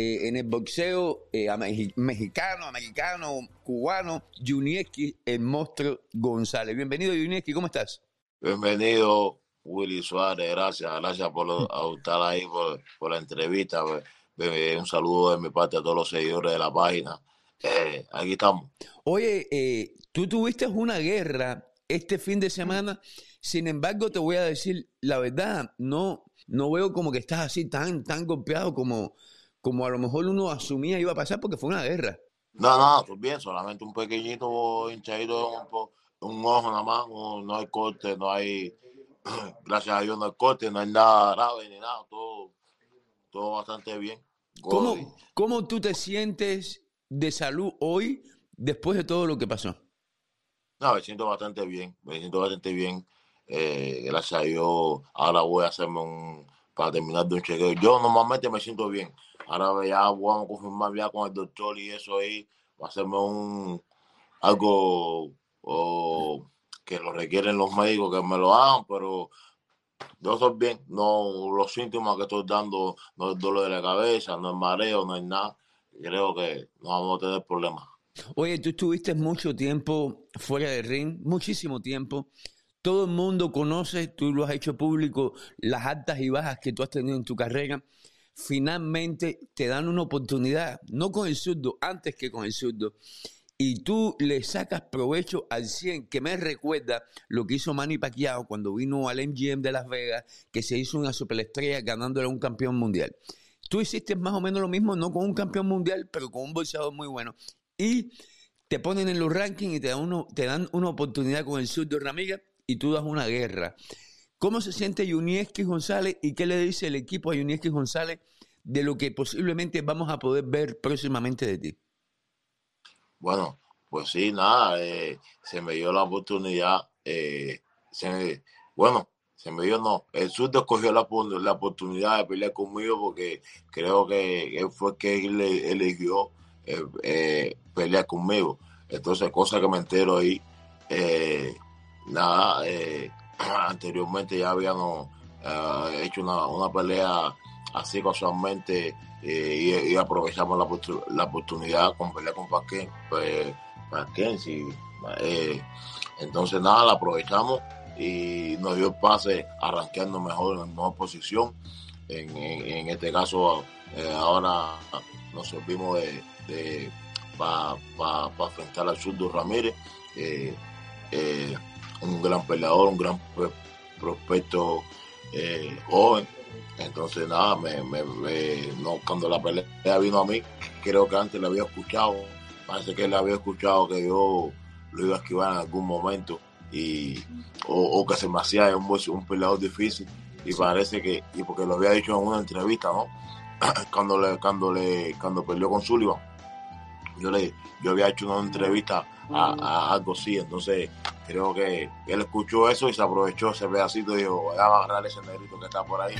eh, en el boxeo eh, mexicano, americano, cubano, Junieski, el monstruo González. Bienvenido, Junieski, ¿cómo estás? Bienvenido, Willy Suárez, gracias, gracias por estar ahí, por, la entrevista. Un saludo de mi parte a todos los seguidores de la página. Eh, aquí estamos. Oye, tú tuviste una guerra este fin de semana, sin embargo, te voy a decir la verdad, no, no veo como que estás así tan, tan golpeado como, como a lo mejor uno asumía iba a pasar porque fue una guerra. No, no, estoy bien, solamente un pequeñito hinchadito, un, un ojo nada más, no, hay corte, no hay, gracias a Dios no hay corte, no hay nada grave ni nada, todo, todo bastante bien. ¿Cómo, ¿Cómo tú te sientes de salud hoy después de todo lo que pasó? No, me siento bastante bien, me siento bastante bien. Eh, gracias a Dios, ahora voy a hacerme un, para terminar de un chequeo. Yo normalmente me siento bien. Ahora ya vamos a confirmar ya con el doctor y eso ahí, hacerme un, algo que lo requieren los médicos que me lo hagan, pero yo estoy bien. No, los síntomas que estoy dando no es dolor de la cabeza, no es mareo, no es nada. Creo que no vamos a tener problemas. Oye, tú estuviste mucho tiempo fuera del ring, muchísimo tiempo. Todo el mundo conoce, tú lo has hecho público, las altas y bajas que tú has tenido en tu carrera. Finalmente te dan una oportunidad, no con el surdo, antes que con el surdo. Y tú le sacas provecho al 100, que me recuerda lo que hizo Manny Pacquiao cuando vino al MGM de Las Vegas, que se hizo una superestrella ganándole a un campeón mundial. Tú hiciste más o menos lo mismo, no con un campeón mundial, pero con un boxeador muy bueno y te ponen en los rankings y te dan, uno, te dan una oportunidad con el sur de Ramírez y tú das una guerra. ¿Cómo se siente Yunieski González y qué le dice el equipo a Yunieski González de lo que posiblemente vamos a poder ver próximamente de ti? Bueno, pues sí, nada, eh, se me dio la oportunidad, eh, bueno, se me dio no, el sur escogió la, oportunidad de pelear conmigo porque creo que fue que él eligió eh, pelear conmigo. Entonces, cosa que me entero ahí, nada, eh, anteriormente ya habíamos hecho una, pelea así casualmente y, aprovechamos la, oportunidad con pelear con Paquen, pues, entonces, nada, la aprovechamos y nos dio el pase arranqueando mejor en mejor posición. En, este caso, ahora nos servimos de, para pa, pa enfrentar al zurdo Ramírez, eh, eh, un gran peleador, un gran prospecto eh, joven. Entonces, nada, me, no, cuando la pelea vino a mí, creo que antes le había escuchado, parece que él había escuchado que yo lo iba a esquivar en algún momento y o, que se me hacía un, un peleador difícil. Y parece que, y porque lo había dicho en una entrevista, ¿no? cuando le, cuando le, cuando peleó con Sullivan yo le yo había hecho una entrevista a, algo así, entonces creo que él escuchó eso y se aprovechó ese pedacito y dijo, voy a agarrar ese negrito que está por ahí,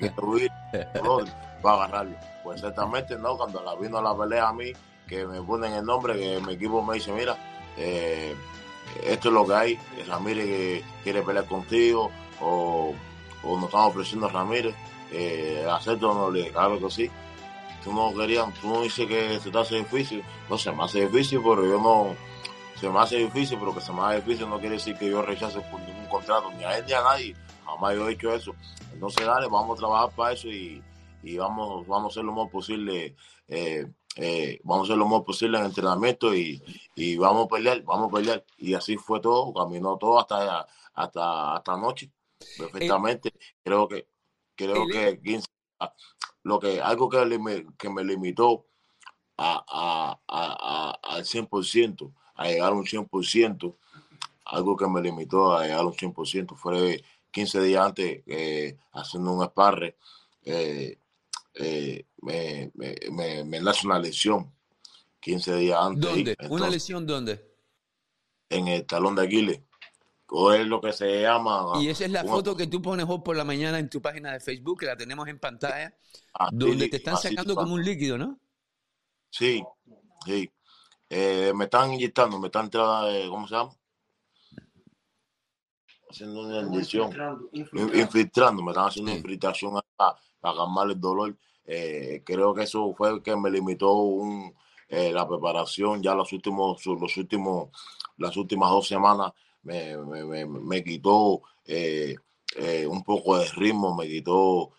que va a agarrarlo. Pues exactamente, ¿no? Cuando la vino a la pelea a mí, que me ponen el nombre, que mi equipo me dice, mira, eh, esto es lo que hay, Ramírez que quiere pelear contigo, o, o nos están ofreciendo a Ramírez, eh, acepto o no, le claro que sí tú no querías, tú no dices que se te hace difícil, no se me hace difícil, pero yo no, se me hace difícil, pero que se me hace difícil no quiere decir que yo rechace por ningún contrato, ni a él ni a nadie, jamás yo he hecho eso. Entonces, dale, vamos a trabajar para eso y, vamos, vamos a hacer lo más posible, eh, eh, vamos a hacer lo más posible en entrenamiento y, vamos a pelear, vamos a pelear. Y así fue todo, caminó todo hasta, hasta, hasta anoche, perfectamente. creo que, creo que 15, lo que, algo que, que me limitó a, al 100%, a llegar a un 100%, algo que me limitó a llegar a un 100%, fue 15 días antes eh, haciendo un esparre, eh, eh, me, me, me, una lesión 15 días antes. ¿Dónde? ¿Una lesión dónde? En el talón de Aquiles o es lo que se llama. Y esa es la foto que tú pones hoy por la mañana en tu página de Facebook, que la tenemos en pantalla, donde te están sacando como un líquido, ¿no? Sí, sí. Eh, me están inyectando, me están, entrando, ¿cómo se llama? Haciendo una inyección, infiltrando, me están haciendo una infiltración para, calmar el dolor. Eh, creo que eso fue el que me limitó un, eh, la preparación ya los últimos, los últimos, las últimas dos semanas me, me, me, quitó eh, un poco de ritmo, me quitó,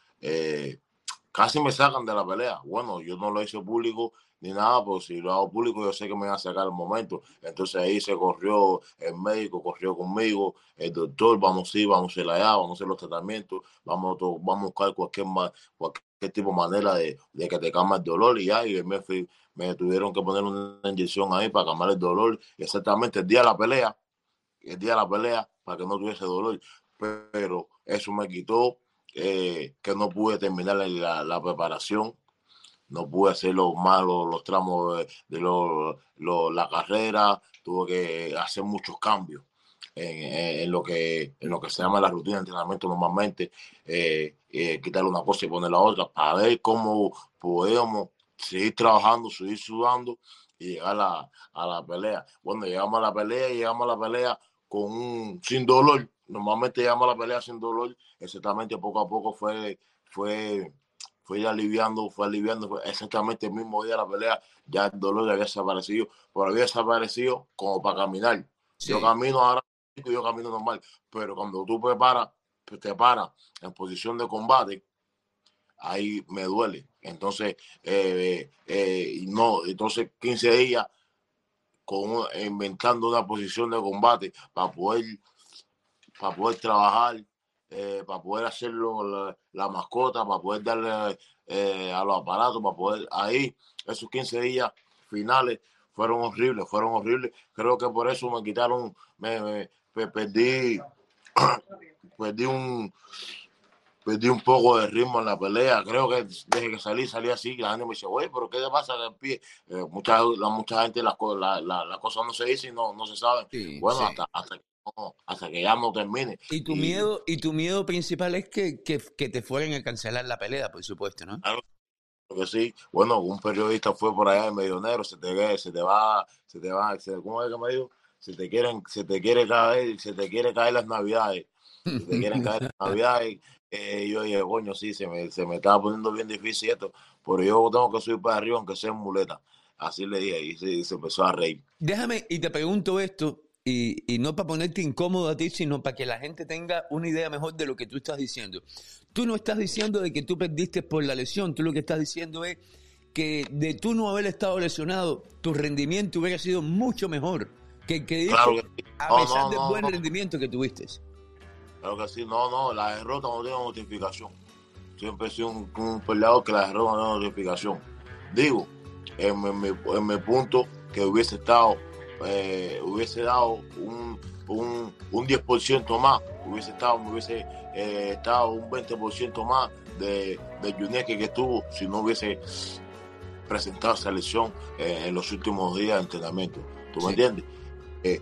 casi me sacan de la pelea. Bueno, yo no lo hice público ni nada, pues si lo hago público yo sé que me van a sacar el momento. Entonces ahí se corrió el médico, corrió conmigo, el doctor, vamos a ir, vamos a ir allá, vamos a hacer los tratamientos, vamos, vamos a buscar cualquier, cualquier tipo de manera de, de que te calme el dolor y ya, me, me tuvieron que poner una inyección ahí para calmar el dolor, exactamente el día de la pelea, el día de la pelea, para que no tuviese dolor, pero eso me quitó eh, que no pude terminar la, la preparación no pude hacer los malos, los tramos de, la carrera, tuve que hacer muchos cambios en, lo que, en lo que se llama la rutina de entrenamiento normalmente, eh, eh, quitarle una cosa y poner la otra, para ver cómo podemos seguir trabajando, seguir sudando y llegar a, a la pelea. Bueno, llegamos a la pelea y llegamos a la pelea con un, sin dolor. Normalmente llegamos a la pelea sin dolor, exactamente poco a poco fue, fue fue aliviando, fue aliviando, exactamente el mismo día de la pelea, ya el dolor había desaparecido, pero había desaparecido como para caminar. Yo camino ahora, yo camino normal, pero cuando tú preparas, te paras en posición de combate, ahí me duele. Entonces, eh, eh, no, entonces 15 días con, inventando una posición de combate para poder, para poder trabajar eh, para poder hacerlo la, mascota, para poder darle eh, a los aparatos, para poder ahí, esos 15 días finales fueron horribles, fueron horribles. Creo que por eso me quitaron, me, perdí, perdí un perdí un poco de ritmo en la pelea. Creo que desde que salí, salí así, la gente me dice, oye, pero ¿qué te pasa el pie? Eh, mucha, la, mucha gente las la, la, cosas no se dicen y no, no se saben. bueno, hasta, hasta hasta que ya no termine. Y tu miedo, y tu miedo principal es que, que, que, te fueran a cancelar la pelea, por supuesto, ¿no? Claro que sí. Bueno, un periodista fue por allá en Medionero, se te, se te va, se te va, se, ¿cómo es que me dijo? Se te quieren, se te quiere caer, se te quiere caer las navidades. Se te quieren caer las navidades. Eh, yo dije, coño, sí, se me, se me estaba poniendo bien difícil esto, pero yo tengo que subir para arriba aunque sea en muleta. Así le dije y se, se empezó a reír. Déjame, y te pregunto esto, y, no para ponerte incómodo a ti, sino para que la gente tenga una idea mejor de lo que tú estás diciendo. Tú no estás diciendo de que tú perdiste por la lesión, tú lo que estás diciendo es que de tú no haber estado lesionado, tu rendimiento hubiera sido mucho mejor que que, a pesar del buen rendimiento que tuviste. Claro que sí, no, no, la derrota no tiene notificación. Siempre he sido un, peleador que la derrota no tiene notificación. Digo, en mi punto que hubiese estado eh, hubiese dado un, un, un 10% más, hubiese estado, hubiese eh, estado un 20% más de, de que estuvo si no hubiese presentado esa lesión eh, en los últimos días de entrenamiento. ¿Tú me entiendes? Eh,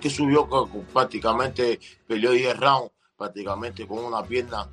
que subió prácticamente, peleó 10 rounds, prácticamente con una pierna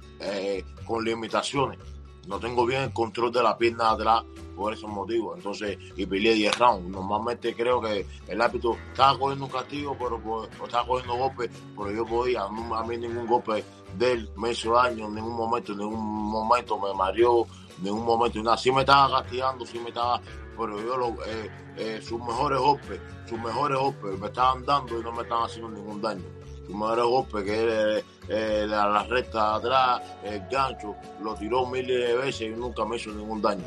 con limitaciones. No tengo bien el control de la pierna atrás por esos motivos. Entonces, y peleé 10 rounds. Normalmente creo que el árbitro estaba cogiendo un castigo, pero o estaba cogiendo golpes, pero yo podía, a mí ningún golpe de él me hizo ningún momento, en ningún momento me mareó, ningún momento, nada. Sí me estaba castigando, sí me estaba, pero yo lo, eh, eh, sus mejores golpes, sus mejores golpes me estaban dando y no me estaban haciendo ningún daño sus mejores golpes, que es eh, la, la, recta atrás, el gancho, lo tiró miles de veces y nunca me hizo ningún daño.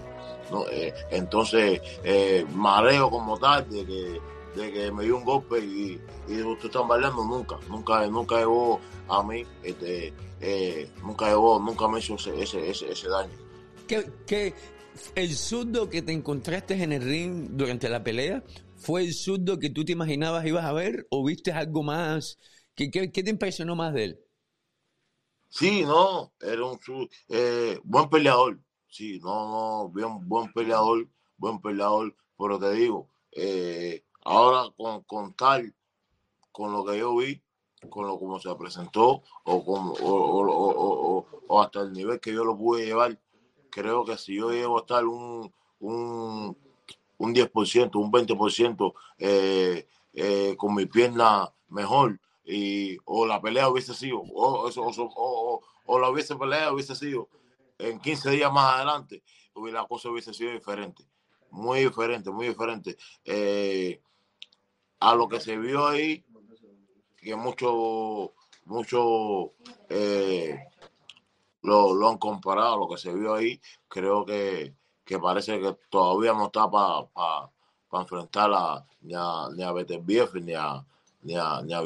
Eh, entonces, eh, mareo como tal de que, de que me dio un golpe y, y ustedes están bailando, nunca, nunca, nunca llegó a mí, este, eh, nunca llegó, nunca me hizo ese, ese, ese, daño. ¿Qué, el zurdo que te encontraste en el ring durante la pelea fue el zurdo que tú te imaginabas ibas a ver o viste algo más? ¿Qué, qué, qué te impresionó más de él? Sí, no, era un eh, buen peleador, sí, no, no, bien, buen peleador, buen peleador, pero te digo, eh, ahora con, con tal, con lo que yo vi, con lo como se presentó, o, con, o, hasta el nivel que yo lo pude llevar, creo que si yo llego a estar un, un, un 10%, un 20% eh, eh, con mi pierna mejor, y, o la pelea hubiese sido, o, o, o, o la hubiese pelea hubiese sido en 15 días más adelante, la cosa hubiese sido diferente. Muy diferente, muy diferente. Eh, a lo que se vio ahí, que mucho, mucho eh, lo, han comparado, lo que se vio ahí, creo que, parece que todavía no está para enfrentar a, ni a, ni ni a, ni a, ni a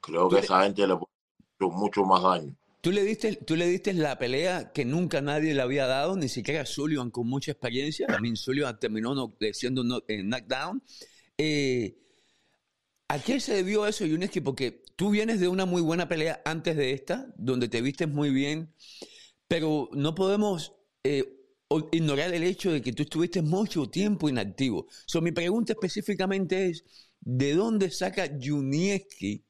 Creo que esa gente le puede mucho más daño. Tú le, diste, tú le diste la pelea que nunca nadie le había dado, ni siquiera Sullivan con mucha experiencia. También Sullivan terminó no, siendo no, eh, knockdown. Eh, ¿A qué se debió eso, Yuneski? Porque tú vienes de una muy buena pelea antes de esta, donde te vistes muy bien, pero no podemos eh, ignorar el hecho de que tú estuviste mucho tiempo inactivo. So, mi pregunta específicamente es, ¿de dónde saca Junieski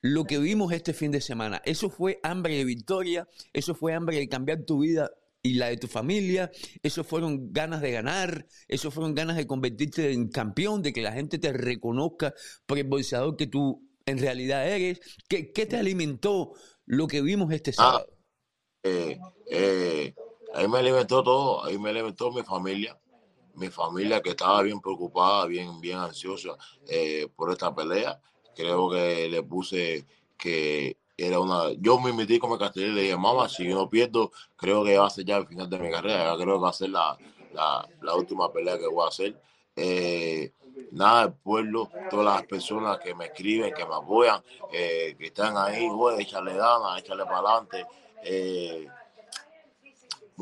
lo que vimos este fin de semana? ¿Eso fue hambre de victoria? ¿Eso fue hambre de cambiar tu vida y la de tu familia? ¿Eso fueron ganas de ganar? ¿Eso fueron ganas de convertirte en campeón? ¿De que la gente te reconozca por el bolsador que tú en realidad eres? ¿Qué, te alimentó lo que vimos este ah, sábado? eh, eh ahí me alimentó todo, ahí me alimentó mi familia, mi familia que estaba bien preocupada, bien, bien ansiosa eh, por esta pelea. Creo que le puse que era una. Yo me metí como castellé y le dije, mamá, si yo no pierdo, creo que va a ser ya el final de mi carrera. Creo que va a ser la, la, última pelea que voy a hacer. Eh, nada, el pueblo, todas las personas que me escriben, que me apoyan, eh, que están ahí, güey, échale ganas, échale para adelante.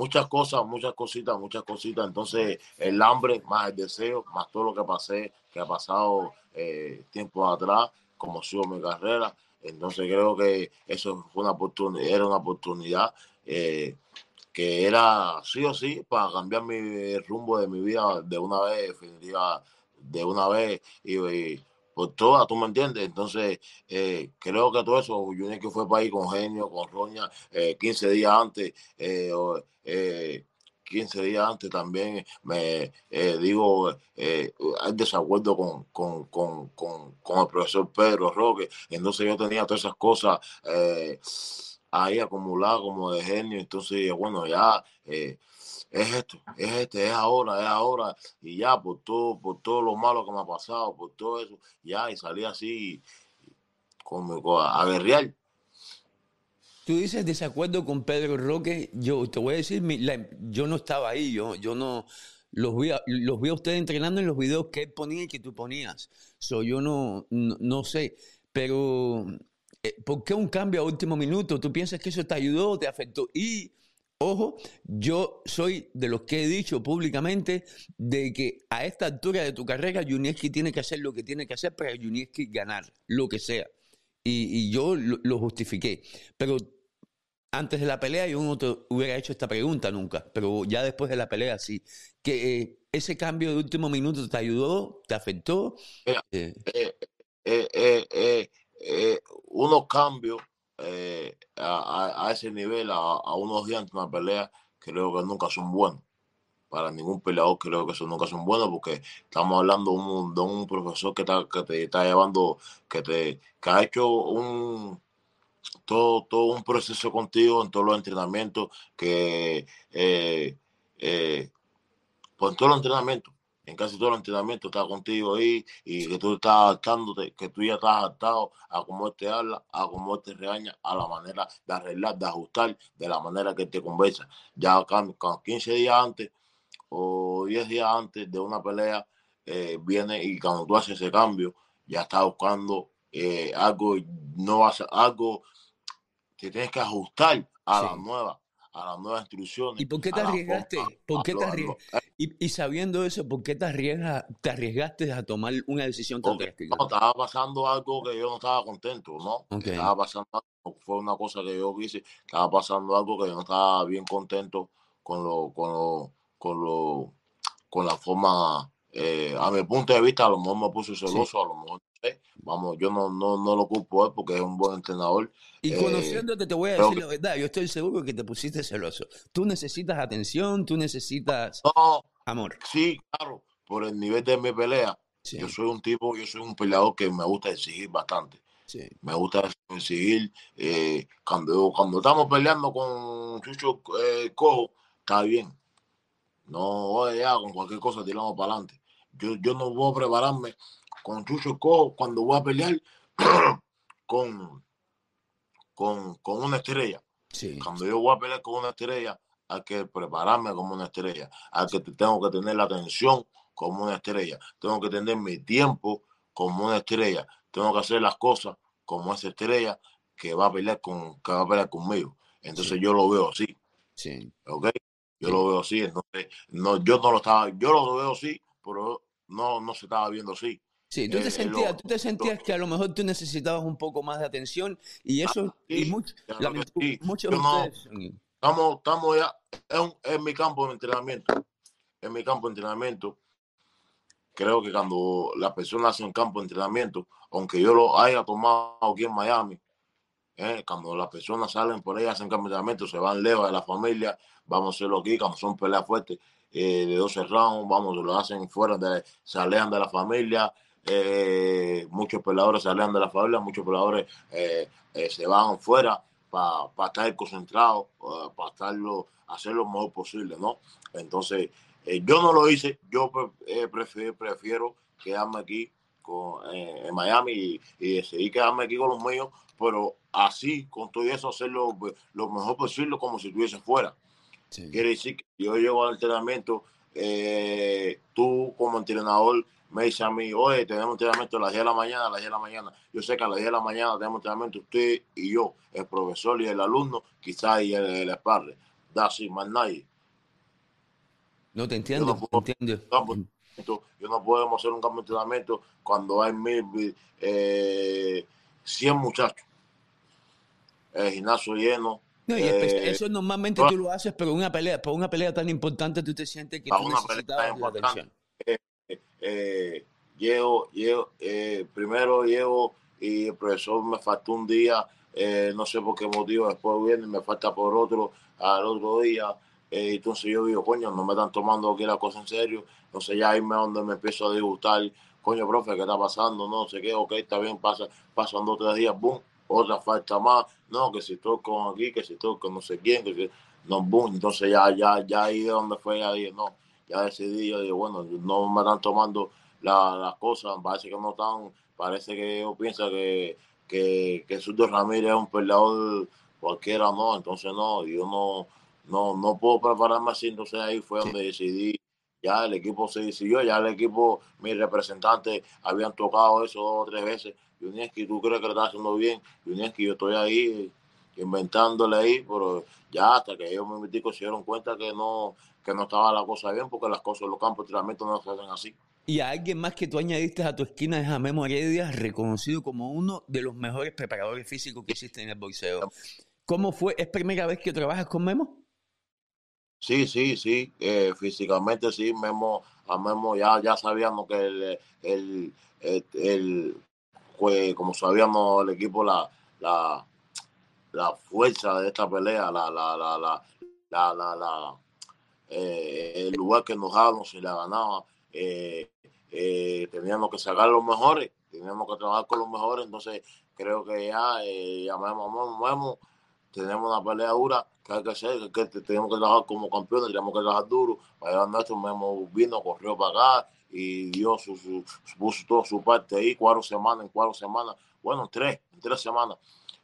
Muchas cosas, muchas cositas, muchas cositas. Entonces, el hambre, más el deseo, más todo lo que pasé, que ha pasado eh, tiempo atrás, como sigo mi carrera. Entonces, creo que eso fue una oportunidad, era una oportunidad eh, que era sí o sí para cambiar mi rumbo de mi vida de una vez, definitiva, de una vez. y por todas, ¿tú me entiendes? Entonces, eh, creo que todo eso, que fue para ahí con Genio, con Roña, 15 eh, días antes, eh, 15 días antes también me digo, hay desacuerdo con, con, con, con, el profesor Pedro Roque, entonces yo tenía todas esas cosas ahí acumuladas como de genio, entonces, bueno, ya es esto, es este, es ahora, es ahora, y ya por todo, por todo lo malo que me ha pasado, por todo eso, ya, y salí así como a, guerrear. Tú dices desacuerdo con Pedro Roque, yo te voy a decir, yo no estaba ahí, yo, yo no, los vi, a, los vi a usted entrenando en los videos que él ponía y que tú ponías. So, yo no, no, sé, pero eh, ¿por qué un cambio a último minuto? ¿Tú piensas que eso te ayudó, te afectó? Y Ojo, yo soy de los que he dicho públicamente de que a esta altura de tu carrera, Junieski tiene que hacer lo que tiene que hacer para Junieski ganar, lo que sea. Y, yo lo, justifiqué. Pero antes de la pelea yo no te hubiera hecho esta pregunta nunca, pero ya después de la pelea sí. Que eh, ese cambio de último minuto te ayudó, te afectó. Eh, eh, unos cambios eh, a, ese nivel, a, unos días de una pelea, creo que nunca son buenos. Para ningún peleador creo que eso nunca son buenos porque estamos hablando de un, profesor que, te está llevando, que, te, que ha hecho un, todo, todo un proceso contigo en todos los entrenamientos, que eh, eh, pues en todos los entrenamientos en casi todo el entrenamiento está contigo ahí y que tú estás adaptándote, que tú ya estás adaptado a cómo él te habla, a cómo él te regaña, a la manera de arreglar, de ajustar, de la manera que te conversa. Ya con 15 días antes o 10 días antes de una pelea, eh, viene y cuando tú haces ese cambio, ya estás buscando eh, algo, no vas algo, te tienes que ajustar a la nueva a las nuevas instrucciones. ¿Y por qué te arriesgaste? ¿Por qué te arriesgaste? Y, sabiendo eso, ¿por qué te, arriesgas, te arriesgaste a tomar una decisión tan drástica? No, estaba pasando algo que yo no estaba contento, ¿no? Estaba pasando algo, fue una cosa que yo hice, estaba pasando algo que yo no estaba bien contento con lo, con lo, con lo, con la forma, eh, a mi punto de vista, a lo mejor me puse celoso, a lo mejor Vamos, yo no, no, no lo culpo él porque es un buen entrenador. Y eh, conociéndote, te voy a decir la verdad. Yo estoy seguro que te pusiste celoso. Tú necesitas atención, tú necesitas amor. Sí, claro, por el nivel de mi pelea. Yo soy un tipo, yo soy un peleador que me gusta exigir bastante. Me gusta seguir. Eh, cuando, cuando estamos peleando con Chucho eh, Cojo, está bien. No, ya con cualquier cosa tiramos para adelante. Yo, yo no a prepararme con Chucho Cojo cuando voy a pelear con, con, con una estrella. Cuando yo voy a pelear con una estrella, hay que prepararme como una estrella. Hay que tengo que tener la atención como una estrella. Tengo que tener mi tiempo como una estrella. Tengo que hacer las cosas como esa estrella que va a pelear con que va a pelear conmigo. Entonces yo lo veo así. Sí. ¿Ok? Yo lo veo así. Entonces, no, yo no lo estaba, yo lo veo así, pero no, no se estaba viendo así. Sí, tú te, eh, sentías, tú te sentías que a lo mejor tú necesitabas un poco más de atención y eso, ah, y mucho, muchos Estamos, estamos ya en, en mi campo de entrenamiento. En mi campo de entrenamiento creo que cuando las personas hacen campo de entrenamiento, aunque yo lo haya tomado aquí en Miami, eh, cuando las personas salen por ahí, hacen campo de entrenamiento, se van lejos de la familia, vamos a hacerlo aquí, cuando son peleas fuertes eh, de 12 rounds, vamos, lo hacen fuera, de, se alejan de la familia, eh, muchos peleadores se alejan de la familia, muchos peleadores se van fuera para estar concentrados, para estarlo, hacer lo mejor posible, ¿no? Entonces, eh, yo no lo hice, yo eh, prefiero, prefiero, quedarme aquí con, eh, en Miami y, y, quedarme aquí con los míos, pero así, con todo eso, hacerlo lo mejor posible como si estuviese fuera. Quiere decir que yo llego al entrenamiento, tú como entrenador me dices a mí, oye, tenemos entrenamiento a las 10 de la mañana, a las 10 de la mañana. Yo sé que a las 10 de la mañana tenemos entrenamiento usted y yo, el profesor y el alumno, quizás y el, el Da así, más nadie. No te entiendo, yo no puedo, entiendo. Yo no podemos hacer un cambio de entrenamiento cuando hay mil, eh, 100 muchachos. El gimnasio lleno. No, y eh, eso normalmente tú lo haces, pero una pelea, por una pelea tan importante tú te sientes que tú necesitas la atención. Eh, eh, llego, eh, primero llego y el profesor me faltó un día, eh, no sé por qué motivo, después viene y me falta por otro al otro día. Entonces yo digo, coño, no me están tomando aquí la cosa en serio. Entonces ya ahí me donde me empiezo a disgustar. Coño, profe, ¿qué está pasando? No sé qué, ok, está bien, pasa, pasan dos o tres días, boom, otra falta más. No, que si estoy con aquí, que si estoy con no sé quién, que si, no, boom. Entonces ya, ya, ya ahí de donde fue, ya dije, no, ya decidí, yo digo, bueno, no me están tomando las cosas, parece que no están, parece que yo pienso que, que, que Ramírez es un peleador cualquiera, no, entonces no, yo no no, no puedo prepararme así, entonces ahí fue donde decidí, ya el equipo se decidió, ya el equipo, mis representantes habían tocado eso dos o tres veces, Yunieski, tú crees que lo estás haciendo bien, Yunieski, yo estoy ahí inventándole ahí, pero ya hasta que ellos me se dieron cuenta que no, que no estaba la cosa bien, porque las cosas en los campos de entrenamiento no se hacen así. Y a alguien más que tú añadiste a tu esquina es a Memo Heredia, reconocido como uno de los mejores preparadores físicos que existen en el boxeo. ¿Cómo fue? ¿Es primera vez que trabajas con Memo? Sí, sí, sí, eh, físicamente sí, Memo, a Memo ya, ya sabíamos que el, el, el, pues, como sabíamos el equipo, la, la, la fuerza de esta pelea, la, la, la, la, la, la, eh, el lugar que nos dábamos y la ganaba, eh, eh, teníamos que sacar los mejores, teníamos que trabajar con los mejores, entonces creo que ya, Memo, Memo, tenemos una pelea dura que hay que hacer, que, tenemos que trabajar como campeones, tenemos que trabajar duro. Para nuestro mismo vino, corrió para acá y dio su, su, puso toda su parte ahí, cuatro semanas, en cuatro semanas, bueno, tres, en tres semanas,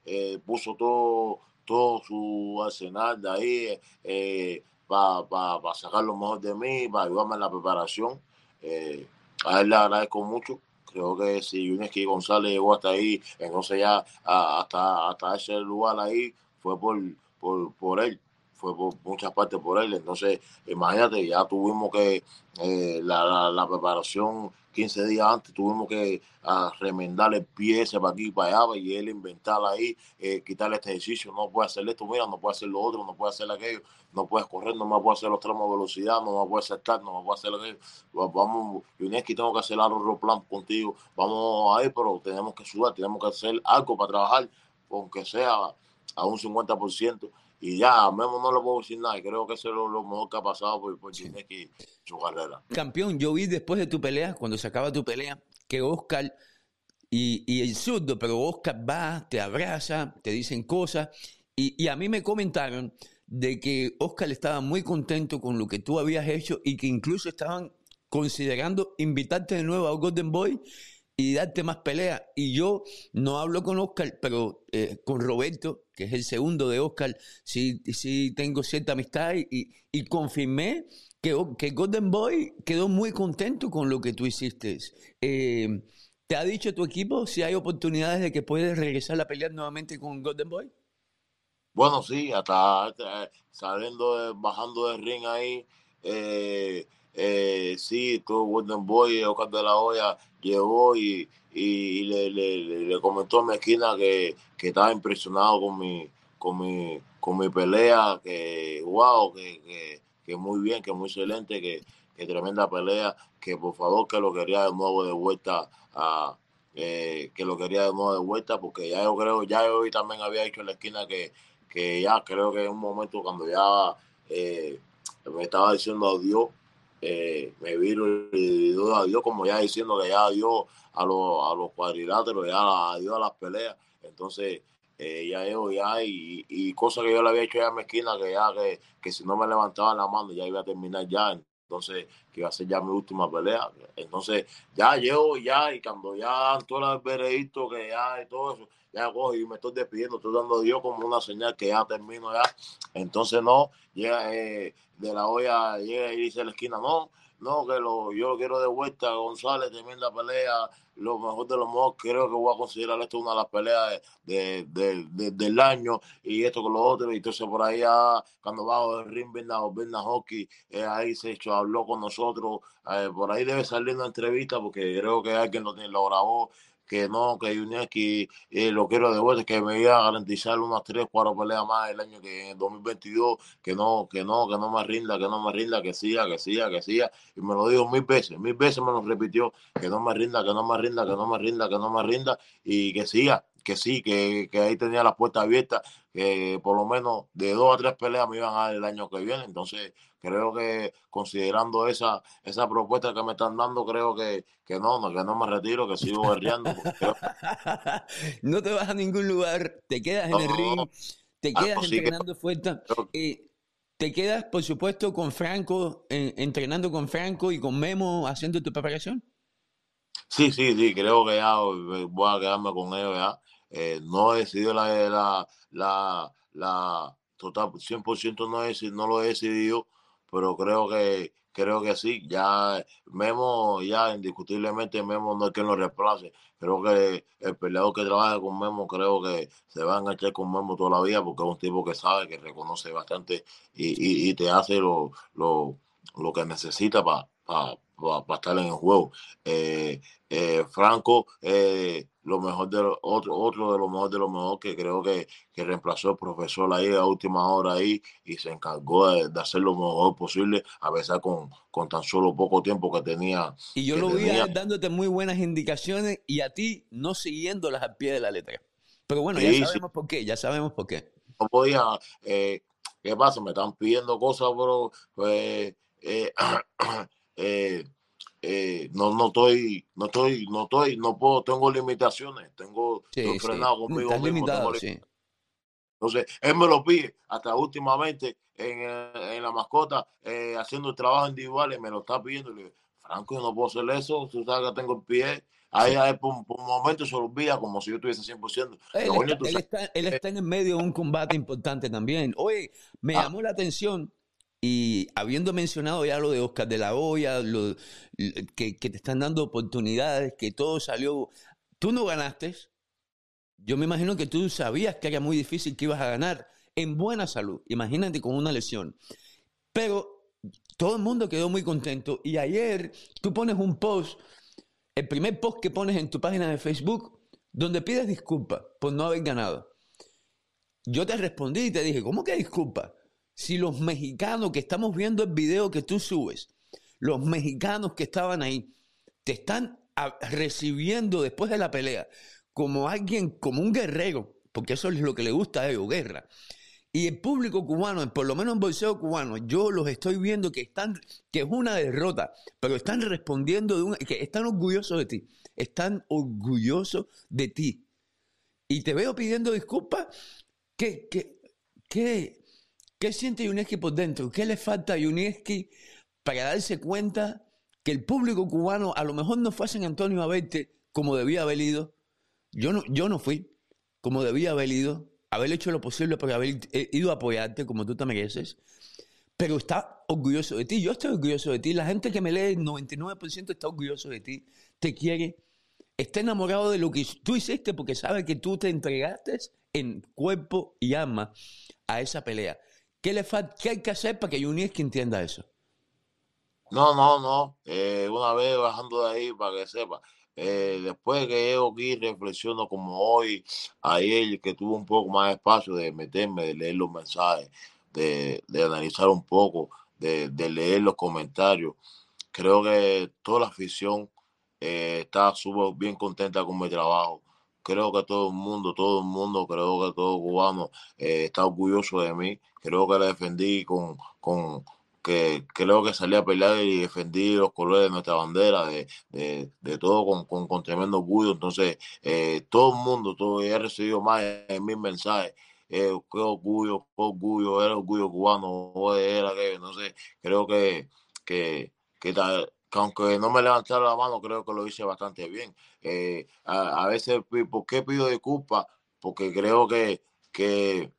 eh, puso todo, todo su arsenal de ahí eh, para sacar lo mejor de mí, para ayudarme en la preparación. Eh, a él le agradezco mucho. Creo que si Yuneski González llegó hasta ahí, entonces ya hasta, hasta ese lugar ahí, fue por, por, por él, fue por muchas partes por él. Entonces, imagínate, ya tuvimos que, eh, la, la, preparación 15 días antes, tuvimos que remendar el pie ese para aquí y para allá, y él inventar ahí, eh, quitarle este ejercicio, no puede hacer esto, mira, no puede hacer lo otro, no puede hacer aquello, no puedes correr, no me puede hacer los tramos de velocidad, no me puede saltar, no me puede hacer aquello. Vamos, Yuneski, tengo que hacer algo plan contigo, vamos ahí, pero tenemos que sudar, tenemos que hacer algo para trabajar, aunque sea a un 50%. Y ya, Memo no lo puedo decir nada. Y creo que eso es lo, mejor que ha pasado por, por su carrera. Campeón, yo vi después de tu pelea, cuando se acaba tu pelea, que Oscar y, y el zurdo, pero Oscar va, te abraza, te dicen cosas. Y, y a mí me comentaron de que Oscar estaba muy contento con lo que tú habías hecho y que incluso estaban considerando invitarte de nuevo a Golden Boy y darte más pelea. Y yo no hablo con Oscar, pero eh, con Roberto, que es el segundo de Oscar, sí, sí tengo cierta amistad y, y confirmé que, que, Golden Boy quedó muy contento con lo que tú hiciste. Eh, ¿Te ha dicho tu equipo si hay oportunidades de que puedes regresar a pelear nuevamente con Golden Boy? Bueno, sí, hasta, saliendo, bajando del ring ahí, eh, eh, sí, todo Golden Boy, Oscar de la Hoya, llegó y, y le, le, comentó a mi esquina que, que, estaba impresionado con mi, con mi, con mi pelea, que wow, que, que, muy bien, que muy excelente, que, que, tremenda pelea, que por favor que lo quería de nuevo de vuelta a eh, que lo quería de nuevo de vuelta, porque ya yo creo, ya yo hoy también había dicho en la esquina que que ya creo que en un momento cuando ya eh, me estaba diciendo adiós, eh, me vino y dio adiós, como ya diciendo que ya adiós a los, a los cuadriláteros, ya adiós a las peleas. Entonces, eh, ya yo, ya, y, y cosa que yo le había hecho ya en mi esquina, que ya que, que si no me levantaba la mano, ya iba a terminar ya. Entonces, que iba a ser ya mi última pelea. Entonces, ya llevo ya, y cuando ya todo el veredicto, que ya y todo eso, ya cojo y me estoy despidiendo, estoy dando Dios como una señal que ya termino ya. Entonces no, llega eh, de la olla, llega y dice a la esquina, no, no, que lo, yo lo quiero de vuelta, González, tremenda pelea, lo mejor de lo mejor, creo que voy a considerar esto una de las peleas de, del año y esto con lo otro, y entonces por ahí ya, cuando bajo el ring, Berna, Hockey, eh, ahí se hecho, habló con nosotros, eh, por ahí debe salir una entrevista porque creo que alguien lo, lo grabó que no, que Juniaki eh, lo quiero de vuelta, que me iba a garantizar unas 3, 4 peleas más el año que en 2022, que no, que no, que no me rinda, que no me rinda, que siga, que siga, que siga. Y me lo dijo mil veces, mil veces me lo repitió, que no me rinda, que no me rinda, que no me rinda, que no me rinda, y que siga, que sí, que, que ahí tenía las puertas abiertas, que por lo menos de dos a tres peleas me iban a dar el año que viene. Entonces, creo que considerando esa, esa propuesta que me están dando, creo que, que no, no, que no me retiro, que sigo guerreando. no te vas a ningún lugar, te quedas en el ring, te ah, quedas entrenando fuerte. Eh, te quedas, por supuesto, con Franco, entrenando con Franco y con Memo haciendo tu preparación. Sí, sí, sí, creo que ya voy a quedarme con ellos ya. Eh, no he decidido la, la, la, la total, 100% no, he, no lo he decidido, pero creo que creo que sí, ya Memo, ya indiscutiblemente Memo no es quien lo reemplace. Creo que el peleador que trabaja con Memo, creo que se va a enganchar con Memo toda la vida porque es un tipo que sabe, que reconoce bastante y, y, te hace lo, lo, lo que necesita para para estar en el juego. Eh, eh, Franco, eh, lo mejor de otro, otro de los mejores de los mejores que creo que, que reemplazó al profesor ahí a última hora ahí y se encargó de, hacer lo mejor posible, a pesar con, con tan solo poco tiempo que tenía. Y yo lo vi dándote muy buenas indicaciones y a ti no siguiéndolas al pie de la letra. Pero bueno, ya sabemos por qué, ya sabemos por qué. No podía, ¿qué pasa? Me están pidiendo cosas, pero pues, eh, eh, no, no estoy, no estoy, no estoy, no puedo, tengo limitaciones, tengo, frenado conmigo Entonces, él me lo pide, hasta últimamente en, en la mascota, eh, haciendo el trabajo individual, me lo está pidiendo. Le digo, Franco, yo no puedo hacer eso, tú sabes que tengo el pie. Ahí, por, un momento se olvida como si yo estuviese 100%. Él, está, él, está, él está en el medio de un combate importante también. Oye, me ah. llamó la atención y habiendo mencionado ya lo de Oscar de la Hoya, lo, que, te están dando oportunidades, que todo salió, tú no ganaste. Yo me imagino que tú sabías que era muy difícil que ibas a ganar en buena salud. Imagínate con una lesión. Pero todo el mundo quedó muy contento. Y ayer tú pones un post, el primer post que pones en tu página de Facebook, donde pides disculpas por no haber ganado. Yo te respondí y te dije, ¿cómo que disculpas? Si los mexicanos que estamos viendo el video que tú subes, los mexicanos que estaban ahí, te están recibiendo después de la pelea como alguien, como un guerrero, porque eso es lo que le gusta a ellos, guerra. Y el público cubano, por lo menos en bolseo cubano, yo los estoy viendo que están, que es una derrota, pero están respondiendo de un, que están orgullosos de ti, están orgullosos de ti. Y te veo pidiendo disculpas. ¿Qué, qué, qué, qué siente Yuneski por dentro? ¿Qué le falta a Yuneski para darse cuenta que el público cubano a lo mejor no fue a San Antonio a verte como debía haber ido? Yo no, yo no fui como debía haber ido haber hecho lo posible para haber ido a apoyarte como tú te mereces, pero está orgulloso de ti. Yo estoy orgulloso de ti. La gente que me lee, el 99% está orgulloso de ti, te quiere, está enamorado de lo que tú hiciste porque sabe que tú te entregaste en cuerpo y alma a esa pelea. ¿Qué, le qué hay que hacer para que que entienda eso? No, no, no. Eh, una vez bajando de ahí para que sepa. Eh, después que llego aquí, reflexiono como hoy, ayer, que tuve un poco más de espacio de meterme, de leer los mensajes, de, analizar un poco, de, leer los comentarios. Creo que toda la afición eh, está súper bien contenta con mi trabajo. Creo que todo el mundo, todo el mundo, creo que todo cubano eh, está orgulloso de mí. Creo que la defendí con, con, que creo que salí a pelear y defendí los colores de nuestra bandera, de, de, todo con, con, tremendo orgullo. Entonces, eh, todo el mundo, todo, he recibido más en mis mensajes. Eh, qué orgullo, qué orgullo, era orgullo cubano, era que, entonces creo que, que, que, aunque no me levantara la mano, creo que lo hice bastante bien. Eh, a, veces, ¿por qué pido disculpas? Porque creo que, que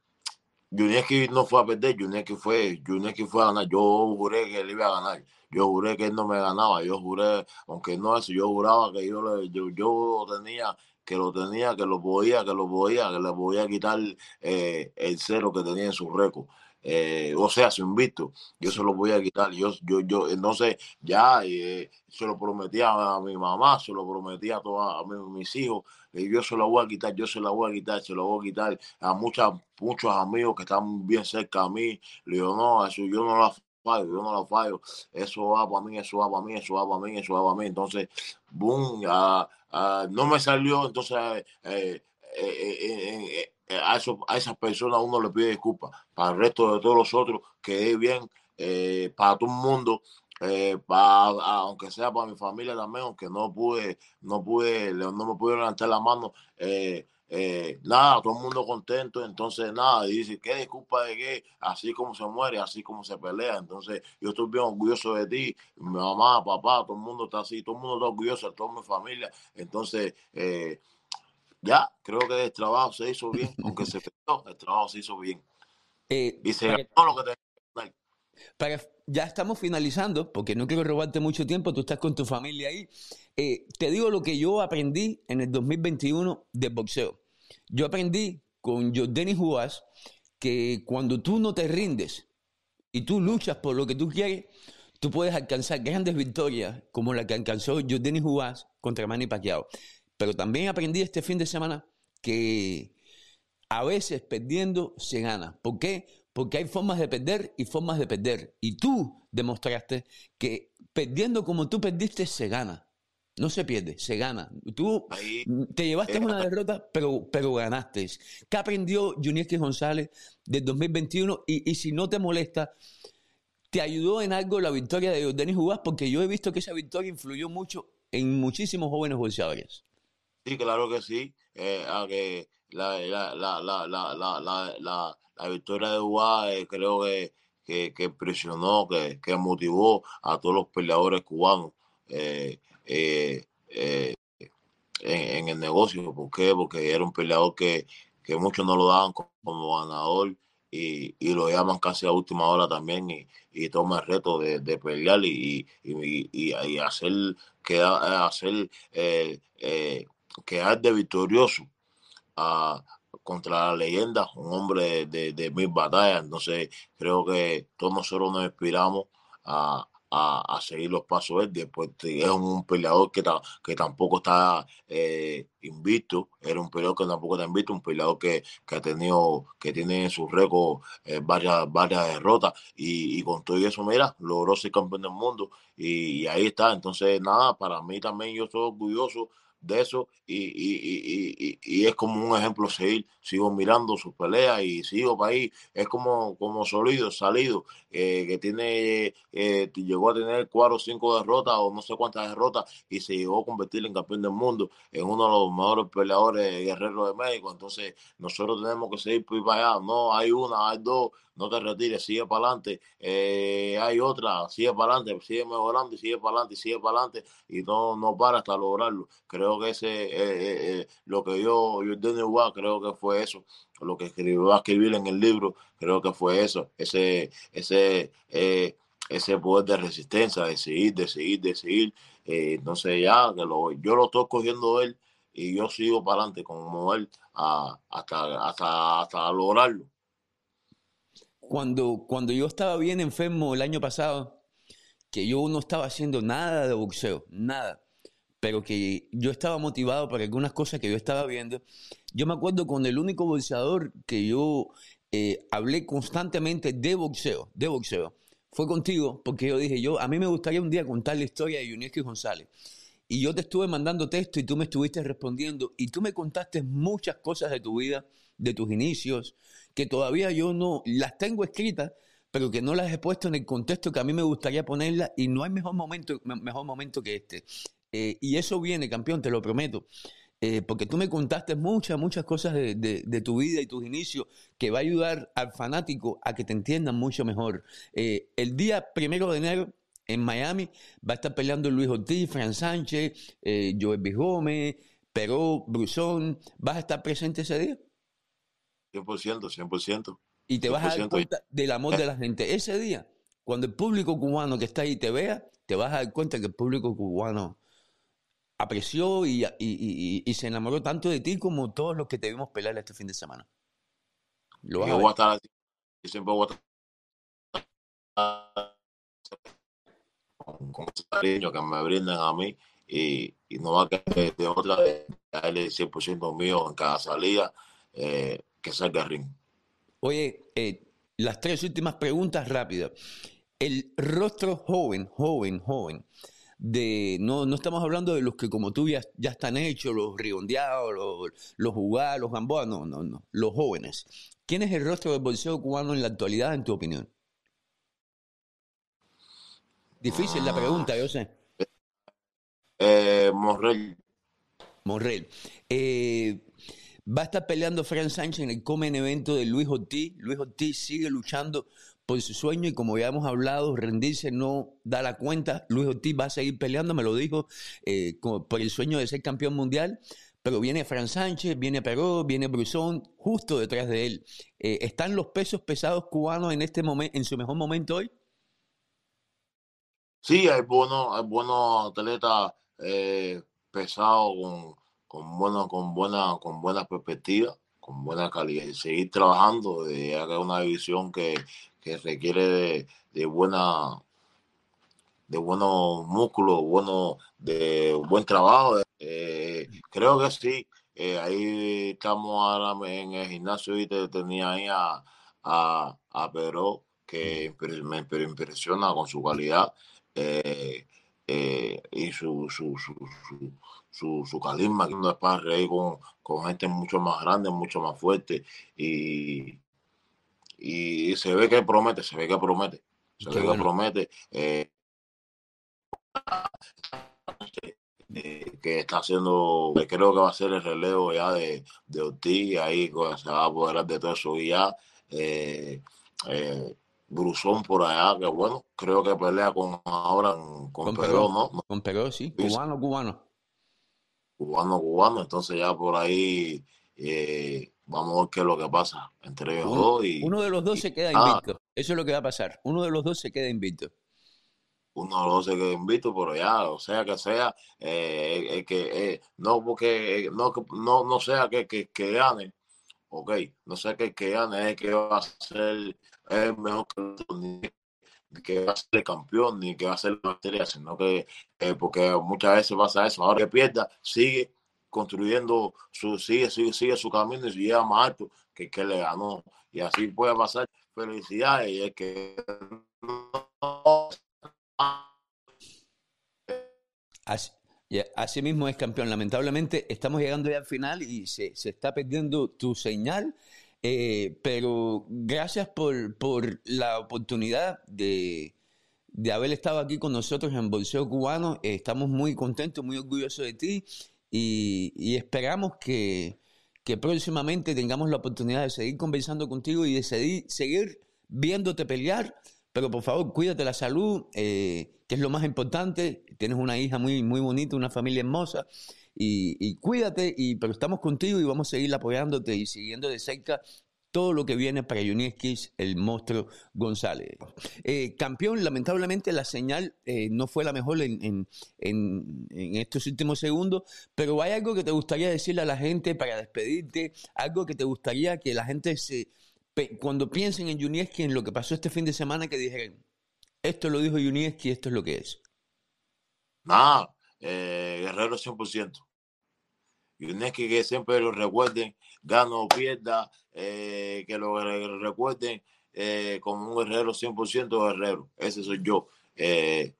Junieski no fue a perder, Junieski fue, fue a ganar. Yo juré que él iba a ganar. Yo juré que él no me ganaba. Yo juré, aunque no eso, yo juraba que yo, yo, yo tenía, que lo tenía, que lo podía, que lo podía, que le podía quitar eh, el cero que tenía en su récord. Eh, o sea, su invito, yo se lo voy a quitar. Yo, yo, yo, entonces ya eh, se lo prometía a mi mamá, se lo prometía a todos mis hijos, y yo se lo voy a quitar, yo se lo voy a quitar, se lo voy a quitar a muchas, muchos amigos que están bien cerca a mí. Le digo, no, eso yo no lo fallo, yo no lo fallo, eso va para mí, eso va para mí, eso va para mí, eso va para mí. Entonces, boom, no me salió, entonces eh, eh, eh, a, eso, a esas personas uno le pide disculpas. Para el resto de todos los otros, que es bien, para todo el mundo, eh, aunque sea para mi familia también, aunque no pude, no pude, no me pude levantar la mano, eh, eh, nada, todo el mundo contento, entonces nada, dice, ¿qué disculpa de qué? Así como se muere, así como se pelea, entonces yo estoy bien orgulloso de ti, mi mamá, papá, todo el mundo está así, todo el mundo está orgulloso, toda mi familia, entonces ya, creo que el trabajo se hizo bien, aunque se perdió, el trabajo se hizo bien. y se ganó lo que tenía para, ya estamos finalizando, porque no quiero robarte mucho tiempo, tú estás con tu familia ahí. Eh, te digo lo que yo aprendí en el 2021 de boxeo. Yo aprendí con Jordani Juárez que cuando tú no te rindes y tú luchas por lo que tú quieres, tú puedes alcanzar grandes victorias como la que alcanzó Jordani Juárez contra Manny Pacquiao. Pero también aprendí este fin de semana que a veces perdiendo se gana. ¿Por qué? porque hay formas de perder y formas de perder. Y tú demostraste que perdiendo como tú perdiste se gana. No se pierde, se gana. Tú te llevaste una derrota, pero, pero ganaste. ¿Qué aprendió Junior González del 2021? Y, y, si no te molesta, ¿te ayudó en algo la victoria de Denis Jugás? Porque yo he visto que esa victoria influyó mucho en muchísimos jóvenes boxeadores. Sí, claro que sí. Eh, que la, la, la, la victoria de UA eh, creo que, que, que impresionó, que, que, motivó a todos los peleadores cubanos eh, eh, en, el negocio. ¿Por qué? Porque era un peleador que, que muchos no lo daban como, ganador y, y, lo llaman casi a última hora también y, y toma el reto de, pelear y, y, hacer, quedar, hacer quedar de victorioso a, contra la leyenda, un hombre de, de, mil batallas. Entonces, creo que todos nosotros nos inspiramos a, a, seguir los pasos de él. Después es un peleador que, que tampoco está eh, invicto, era un peleador que tampoco está invicto, un peleador que, que ha tenido, que tiene en su récord eh, varias, varias derrotas y, con todo eso, mira, logró ser campeón del mundo y, y ahí está. Entonces, nada, para mí también yo estoy orgulloso de eso y, y, y, es como un ejemplo seguir. Sigo mirando sus peleas y sigo para ahí. Es como, como sólido, salido, eh, que tiene, eh, llegó a tener cuatro o cinco derrotas o no sé cuántas derrotas y se llegó a convertir en campeón del mundo, en uno de los mejores peleadores guerreros de México. Entonces nosotros tenemos que seguir para allá. No, hay una, hay dos, no te retires, sigue para adelante. Eh, hay otra, sigue para adelante, sigue mejorando y sigue para adelante y sigue para adelante y no, no para hasta lograrlo. Creo que ese es eh, eh, lo que yo, yo igual, creo que fue eso. Lo que escribió a escribir en el libro, creo que fue eso. Ese, ese, ese poder de resistencia, de seguir, de seguir, de seguir. ya, que lo, yo lo estoy cogiendo él y yo sigo para adelante como él hasta, hasta, hasta lograrlo cuando, cuando yo estaba bien enfermo el año pasado, que yo no estaba haciendo nada de boxeo, nada, pero que yo estaba motivado por algunas cosas que yo estaba viendo, yo me acuerdo con el único boxeador que yo eh, hablé constantemente de boxeo, de boxeo, fue contigo, porque yo dije, yo, a mí me gustaría un día contar la historia de Yunieski González. Y yo te estuve mandando texto y tú me estuviste respondiendo y tú me contaste muchas cosas de tu vida, de tus inicios, que todavía yo no las tengo escritas, pero que no las he puesto en el contexto que a mí me gustaría ponerlas y no hay mejor momento, mejor momento que este. Eh, y eso viene, campeón, te lo prometo. Eh, porque tú me contaste muchas, muchas cosas de, tu vida y tus inicios que va a ayudar al fanático a que te entiendan mucho mejor. Eh, el día primero de enero en Miami va a estar peleando Luis Ortiz, Fran Sánchez, Joel B. Gómez, Peró, Brusón. ¿Vas a estar presente ese día? 100%, 100%. Y te vas a dar cuenta del amor de la gente. Ese día, cuando el público cubano que está ahí te vea, te vas a dar cuenta que el público cubano apreció y, se enamoró tanto de ti como todos los que te vimos pelear este fin de semana. Lo vas yo voy a estar así. Yo siempre voy a estar con, ese cariño que me brindan a mí y, no va a quedar de otra vez darle el 100% mío en cada salida. Eh, que salga ring. Oye, eh, las tres últimas preguntas rápidas. El rostro joven, joven, joven, de no, no estamos hablando de los que como tú ya, ya están hechos, los riondeados, los, los jugados, los gamboa, no, no, no, los jóvenes. ¿Quién es el rostro del bolseo cubano en la actualidad, en tu opinión? Difícil la pregunta, yo sé. Eh, Morrell. Morrell. Eh, Va a estar peleando Fran Sánchez en el Comen evento de Luis Ortiz. Luis Ortiz sigue luchando por su sueño y como ya hemos hablado, rendirse no da la cuenta. Luis Ortiz va a seguir peleando, me lo dijo, eh, por el sueño de ser campeón mundial. Pero viene Fran Sánchez, viene Peró, viene Brusón, justo detrás de él. Eh, ¿Están los pesos pesados cubanos en este momento, en su mejor momento hoy? Sí, hay buenos, hay buenos atletas eh, pesados con con buena, con buena, con buena perspectiva, con buena calidad seguir trabajando, de que una división que, requiere de, buena de buenos músculos, bueno, de buen trabajo. Eh, creo que sí. Eh, ahí estamos ahora en el gimnasio y te tenía ahí a, a, Pedro, que me impresiona con su calidad eh, y su, su, su, su, su carisma, que no es para reír con, con, gente mucho más grande, mucho más fuerte. Y, y se ve que promete, se ve que promete, se ve que promete. Eh, que está haciendo, creo que va a ser el relevo ya de, de Ortiz, ahí se va a apoderar de todo eso y ya. Eh, eh, Brusón por allá, que bueno, creo que pelea con ahora con, Perú, ¿no? Con Perú, sí, cubano, cubano cubano cubano, entonces ya por ahí eh, vamos a ver qué es lo que pasa entre ellos dos. Y, uno de los dos se queda ah. invicto, eso es lo que va a pasar, uno de los dos se queda invicto. Uno de los dos se queda invicto, pero ya, o sea que sea, eh, que eh, no porque no, no, no sea que, que, que gane, ok, no sea que que gane es que va a ser el mejor que que va a ser el campeón ni que va a ser la estrella, sino que eh, porque muchas veces pasa eso. Ahora que pierda, sigue construyendo su, sigue, sigue, sigue su camino y llega más alto que que le ganó. Y así puede pasar. Felicidades. Y que Así, así mismo es campeón. Lamentablemente estamos llegando ya al final y se, se está perdiendo tu señal. Eh, pero gracias por, por la oportunidad de, de, haber estado aquí con nosotros en Bolseo Cubano. Eh, estamos muy contentos, muy orgullosos de ti y, y esperamos que, que, próximamente tengamos la oportunidad de seguir conversando contigo y de seguir, seguir viéndote pelear. Pero por favor, cuídate la salud, eh, que es lo más importante. Tienes una hija muy, muy bonita, una familia hermosa y, cuídate, y, pero estamos contigo y vamos a seguir apoyándote y siguiendo de cerca todo lo que viene para Juniskis, el monstruo González. Eh, campeón, lamentablemente la señal eh, no fue la mejor en, estos últimos segundos, pero hay algo que te gustaría decirle a la gente para despedirte, algo que te gustaría que la gente se, cuando piensen en Junieski, en lo que pasó este fin de semana, que dijeran, esto lo dijo Junieski, esto es lo que es. Nada, eh, Guerrero 100% y es que siempre lo recuerden, gano o pierda, eh, que lo recuerden eh, como un guerrero 100% guerrero. Ese soy yo. Eh,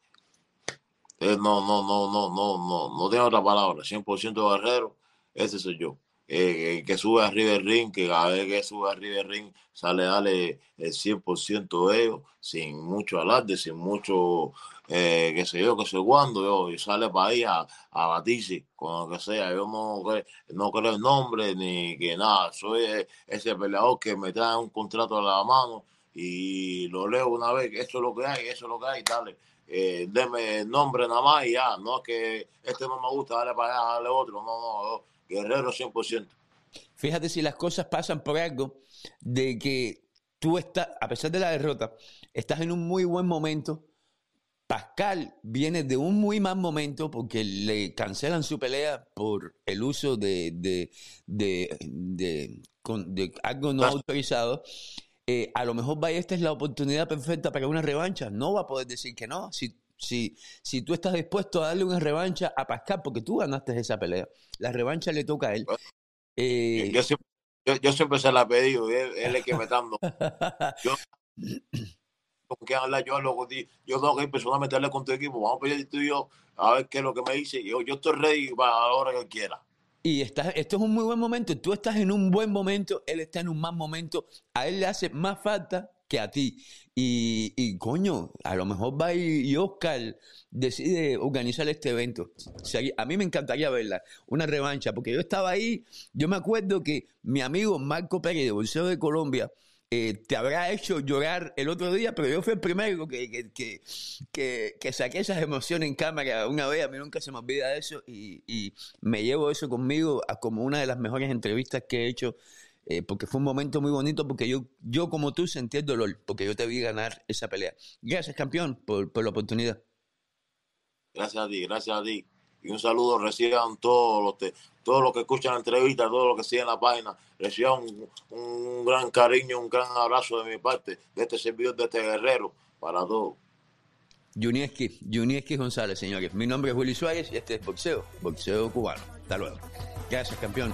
no, no, no, no, no, no, no tengo otra palabra. 100% guerrero, ese soy yo. Que sube arriba el ring, que cada vez que sube arriba el ring sale a darle el 100% de ellos, sin mucho alarde, sin mucho eh, qué sé yo, que sé cuándo, yo, y sale para ahí a, a batirse con lo que sea. Yo no, no creo el nombre ni que nada. Soy ese peleador que me trae un contrato a la mano y lo leo una vez, eso es lo que hay, eso es lo que hay, dale. Eh, deme nombre nada más y ya, no es que este no me gusta, dale para allá, dale otro, no, no, guerrero 100%. Fíjate si las cosas pasan por algo de que tú estás, a pesar de la derrota, estás en un muy buen momento, Pascal viene de un muy mal momento porque le cancelan su pelea por el uso de, de, de, algo no autorizado. Eh, a lo mejor esta es la oportunidad perfecta para una revancha. No va a poder decir que no. Si, si, si tú estás dispuesto a darle una revancha a Pascal, porque tú ganaste esa pelea, la revancha le toca a él. Eh, yo, siempre, se la he pedido, él, él es que me está dando. Yo, con hablar yo yo tengo que ir personalmente a hablar con tu equipo. Vamos a pelear tú y yo a ver qué es lo que me dice. Yo, yo estoy ready para la hora que quiera. Y está, esto es un muy buen momento. Tú estás en un buen momento él está en un mal momento. A él le hace más falta que a ti. Y, y coño a lo mejor va y, Oscar decide organizar este evento. A mí me encantaría verla una revancha porque yo estaba ahí yo me acuerdo que mi amigo Marco Pérez de Bolseo de Colombia eh, te habrá hecho llorar el otro día, pero yo fui el primero que, que, que, saqué esas emociones en cámara una vez, a mí nunca se me olvida eso y, y me llevo eso conmigo a como una de las mejores entrevistas que he hecho, eh, porque fue un momento muy bonito, porque yo, yo como tú sentí el dolor, porque yo te vi ganar esa pelea. Gracias, campeón, por, por la oportunidad. Gracias a ti, gracias a ti. Y un saludo reciban todos los, todos los que escuchan la entrevista, todos los que siguen la página, reciban un, gran cariño, un gran abrazo de mi parte, de este servidor, de este guerrero, para todos. Junieski, Junieski González, señores. Mi nombre es Willy Suárez y este es Boxeo, Boxeo Cubano. Hasta luego. Gracias, campeón.